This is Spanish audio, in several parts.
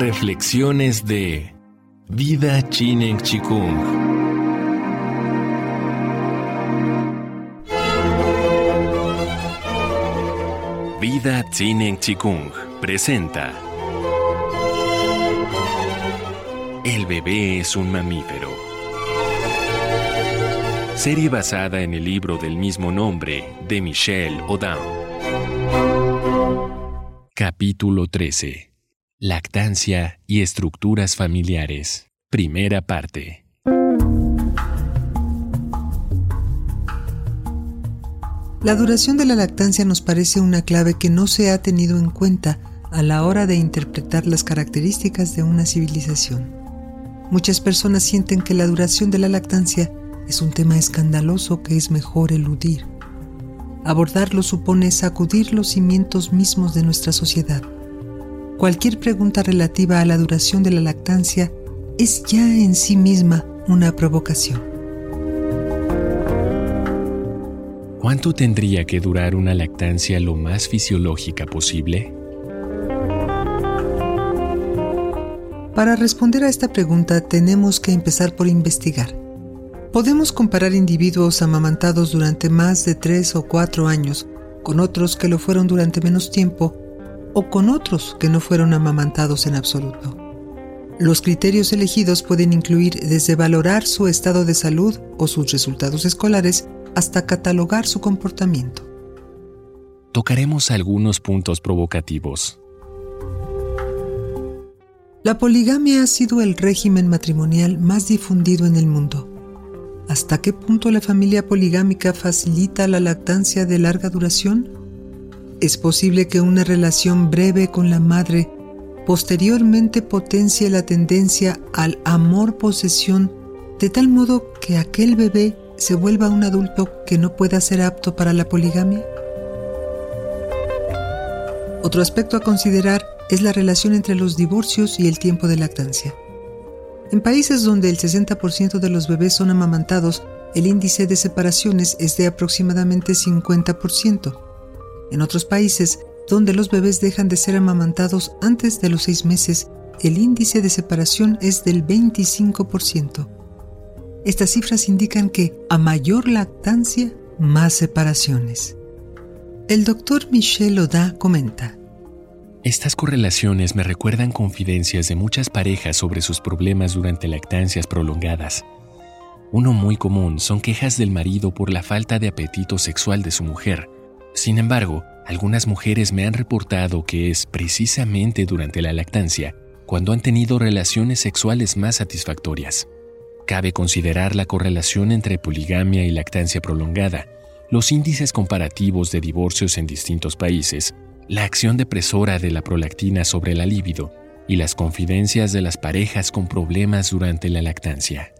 Reflexiones de Vida Chinen Chikung. Vida Chinen Chikung presenta El bebé es un mamífero. Serie basada en el libro del mismo nombre de Michelle Odam. Capítulo 13 Lactancia y estructuras familiares. Primera parte. La duración de la lactancia nos parece una clave que no se ha tenido en cuenta a la hora de interpretar las características de una civilización. Muchas personas sienten que la duración de la lactancia es un tema escandaloso que es mejor eludir. Abordarlo supone sacudir los cimientos mismos de nuestra sociedad cualquier pregunta relativa a la duración de la lactancia es ya en sí misma una provocación. ¿Cuánto tendría que durar una lactancia lo más fisiológica posible? Para responder a esta pregunta tenemos que empezar por investigar. Podemos comparar individuos amamantados durante más de tres o cuatro años con otros que lo fueron durante menos tiempo o con otros que no fueron amamantados en absoluto. Los criterios elegidos pueden incluir desde valorar su estado de salud o sus resultados escolares hasta catalogar su comportamiento. Tocaremos algunos puntos provocativos. La poligamia ha sido el régimen matrimonial más difundido en el mundo. ¿Hasta qué punto la familia poligámica facilita la lactancia de larga duración? Es posible que una relación breve con la madre posteriormente potencie la tendencia al amor-posesión de tal modo que aquel bebé se vuelva un adulto que no pueda ser apto para la poligamia? Otro aspecto a considerar es la relación entre los divorcios y el tiempo de lactancia. En países donde el 60% de los bebés son amamantados, el índice de separaciones es de aproximadamente 50%. En otros países, donde los bebés dejan de ser amamantados antes de los seis meses, el índice de separación es del 25%. Estas cifras indican que a mayor lactancia, más separaciones. El doctor Michel Oda comenta. Estas correlaciones me recuerdan confidencias de muchas parejas sobre sus problemas durante lactancias prolongadas. Uno muy común son quejas del marido por la falta de apetito sexual de su mujer, sin embargo, algunas mujeres me han reportado que es precisamente durante la lactancia cuando han tenido relaciones sexuales más satisfactorias. Cabe considerar la correlación entre poligamia y lactancia prolongada, los índices comparativos de divorcios en distintos países, la acción depresora de la prolactina sobre la libido y las confidencias de las parejas con problemas durante la lactancia.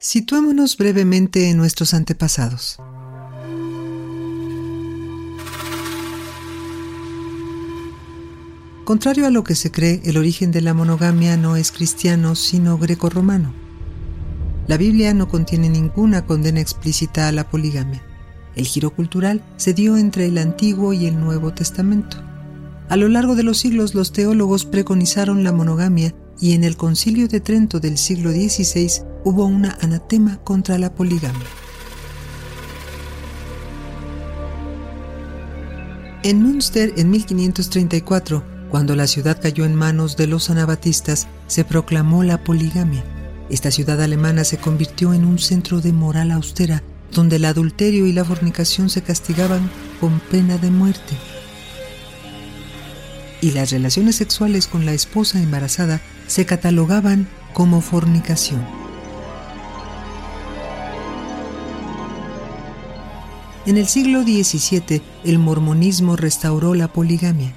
Situémonos brevemente en nuestros antepasados. Contrario a lo que se cree, el origen de la monogamia no es cristiano, sino greco-romano. La Biblia no contiene ninguna condena explícita a la poligamia. El giro cultural se dio entre el Antiguo y el Nuevo Testamento. A lo largo de los siglos los teólogos preconizaron la monogamia y en el concilio de Trento del siglo XVI hubo una anatema contra la poligamia. En Münster, en 1534, cuando la ciudad cayó en manos de los anabatistas, se proclamó la poligamia. Esta ciudad alemana se convirtió en un centro de moral austera, donde el adulterio y la fornicación se castigaban con pena de muerte. Y las relaciones sexuales con la esposa embarazada se catalogaban como fornicación. En el siglo XVII, el mormonismo restauró la poligamia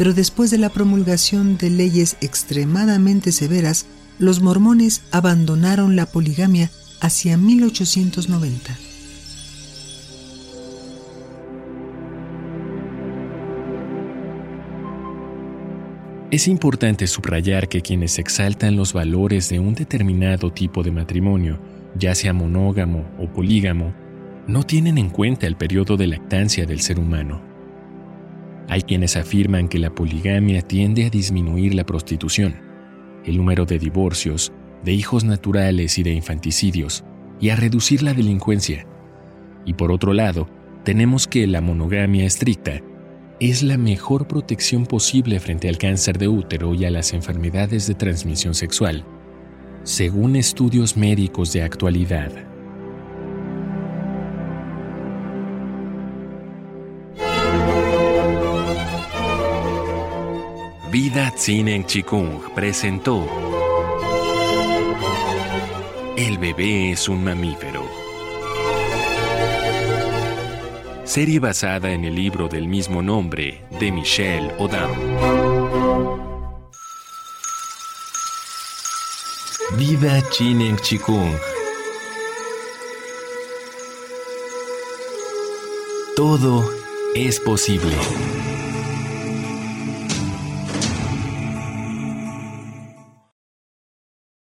pero después de la promulgación de leyes extremadamente severas, los mormones abandonaron la poligamia hacia 1890. Es importante subrayar que quienes exaltan los valores de un determinado tipo de matrimonio, ya sea monógamo o polígamo, no tienen en cuenta el periodo de lactancia del ser humano. Hay quienes afirman que la poligamia tiende a disminuir la prostitución, el número de divorcios, de hijos naturales y de infanticidios, y a reducir la delincuencia. Y por otro lado, tenemos que la monogamia estricta es la mejor protección posible frente al cáncer de útero y a las enfermedades de transmisión sexual, según estudios médicos de actualidad. Vida en Chikung presentó El bebé es un mamífero. Serie basada en el libro del mismo nombre de Michelle Odam. Vida en Chikung. Todo es posible.